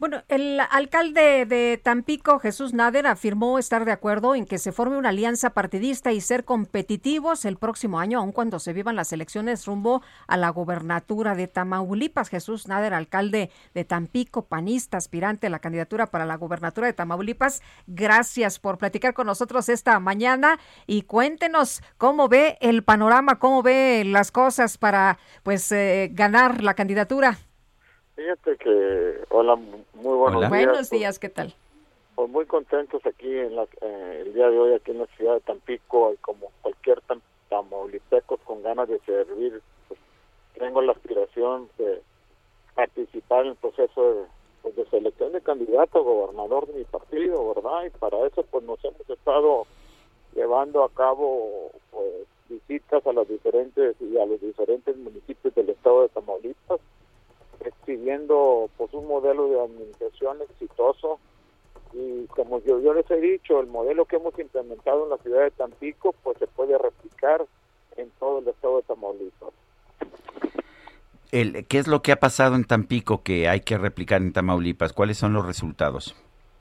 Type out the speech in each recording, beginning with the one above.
Bueno, el alcalde de Tampico, Jesús Nader, afirmó estar de acuerdo en que se forme una alianza partidista y ser competitivos el próximo año, aun cuando se vivan las elecciones rumbo a la gobernatura de Tamaulipas. Jesús Nader, alcalde de Tampico, panista, aspirante a la candidatura para la gobernatura de Tamaulipas. Gracias por platicar con nosotros esta mañana y cuéntenos cómo ve el panorama, cómo ve las cosas para pues eh, ganar la candidatura. Fíjate que, hola, muy buenos días. Buenos pues, días, ¿qué tal? Pues muy contentos aquí en la, eh, el día de hoy aquí en la ciudad de Tampico y como cualquier tam, tamaulipecos con ganas de servir, pues, tengo la aspiración de participar en el proceso de, pues, de selección de candidato a gobernador de mi partido, ¿verdad? Y para eso pues nos hemos estado llevando a cabo pues visitas a las diferentes y a los diferentes municipios del estado de Tamaulipas exhibiendo pues un modelo de administración exitoso y como yo, yo les he dicho, el modelo que hemos implementado en la ciudad de Tampico pues se puede replicar en todo el estado de Tamaulipas. El, ¿Qué es lo que ha pasado en Tampico que hay que replicar en Tamaulipas? ¿Cuáles son los resultados?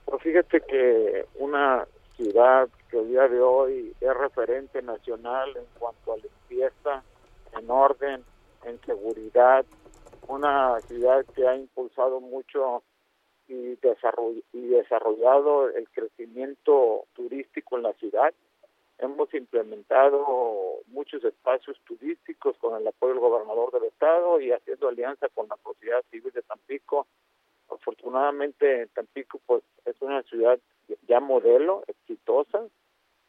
Pues fíjate que una ciudad que el día de hoy es referente nacional en cuanto a limpieza, en orden, en seguridad, una ciudad que ha impulsado mucho y desarrollado el crecimiento turístico en la ciudad. Hemos implementado muchos espacios turísticos con el apoyo del gobernador del estado y haciendo alianza con la sociedad civil de Tampico. Afortunadamente Tampico pues es una ciudad ya modelo, exitosa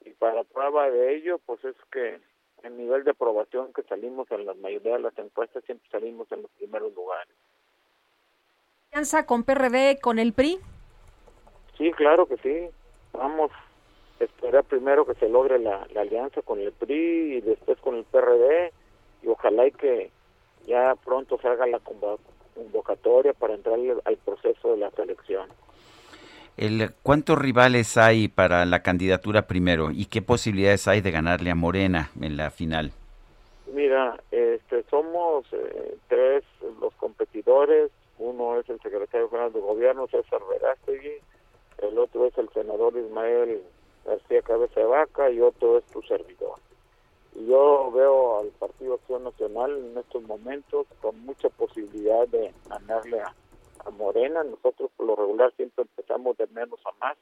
y para prueba de ello pues es que el nivel de aprobación que salimos en la mayoría de las encuestas siempre salimos en los primeros lugares. ¿Alianza con PRD, con el PRI? Sí, claro que sí. Vamos a esperar primero que se logre la, la alianza con el PRI y después con el PRD y ojalá y que ya pronto salga la convocatoria para entrar al proceso de la selección. El, ¿Cuántos rivales hay para la candidatura primero y qué posibilidades hay de ganarle a Morena en la final? Mira, este, somos eh, tres los competidores. Uno es el secretario general de gobierno, César Verástegui. El otro es el senador Ismael García Cabeza de Vaca y otro es tu servidor. Y yo veo al Partido Acción Nacional en estos momentos con mucha posibilidad de ganarle a, a Morena. Nosotros por lo regular siempre empezamos de menos a más.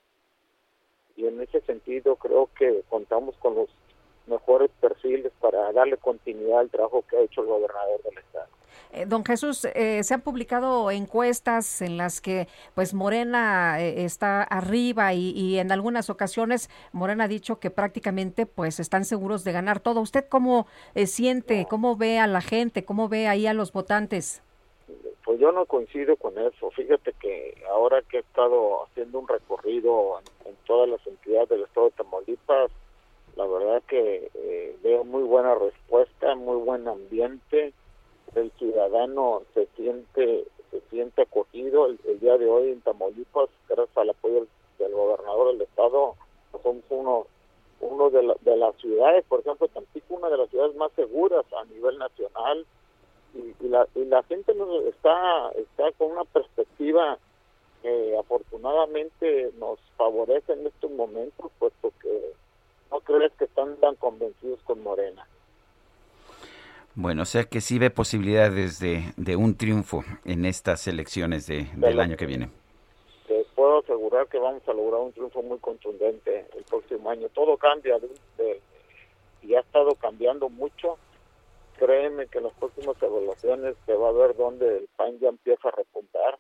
Y en ese sentido creo que contamos con los mejores perfiles para darle continuidad al trabajo que ha hecho el gobernador del estado. Eh, don Jesús, eh, se han publicado encuestas en las que pues Morena eh, está arriba y, y, en algunas ocasiones Morena ha dicho que prácticamente pues están seguros de ganar todo. ¿Usted cómo eh, siente, cómo ve a la gente, cómo ve ahí a los votantes? Pues yo no coincido con eso. Fíjate que ahora que he estado haciendo un recorrido en, todas las entidades del estado de Tamaulipas, la verdad que eh, veo muy buena respuesta, muy buen ambiente. El ciudadano se siente se siente acogido. El, día de hoy en Tamaulipas, gracias al apoyo del, del gobernador del estado, somos uno uno de, la, de las ciudades, por ejemplo, Tampico, una de las ciudades más seguras a nivel nacional y, y, la, y la gente nos está, está con una perspectiva que afortunadamente nos favorece en estos momentos, puesto que no crees que están tan convencidos con Morena. Bueno, o sea que sí ve posibilidades de, de un triunfo en estas elecciones de, del año que viene. Te puedo asegurar que vamos a lograr un triunfo muy contundente el próximo año. Todo cambia, de, y ha estado cambiando mucho créeme que en las próximas evaluaciones se va a ver dónde el PAN ya empieza a repuntar.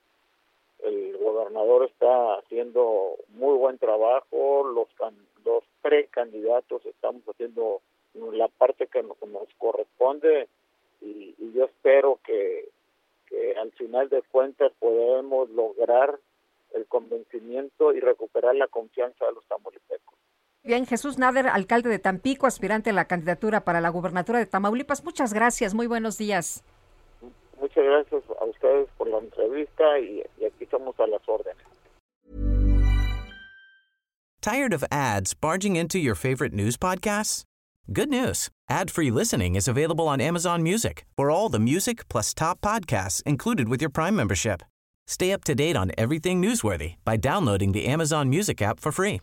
El gobernador está haciendo muy buen trabajo, los, can, los precandidatos estamos haciendo la parte que nos, corresponde y, yo espero que, que al final de cuentas podemos lograr el convencimiento y recuperar la confianza de los tamaulipecos. Bien, Jesús Nader, alcalde de Tampico, aspirante a la candidatura para la gubernatura de Tamaulipas. Muchas gracias, muy buenos días. Muchas gracias a ustedes por la entrevista y, y aquí estamos a las órdenes. Tired of ads barging into your favorite news podcasts? Good news. Ad-free listening is available on Amazon Music. For all the music plus top podcasts included with your Prime membership. Stay up to date on everything newsworthy by downloading the Amazon Music app for free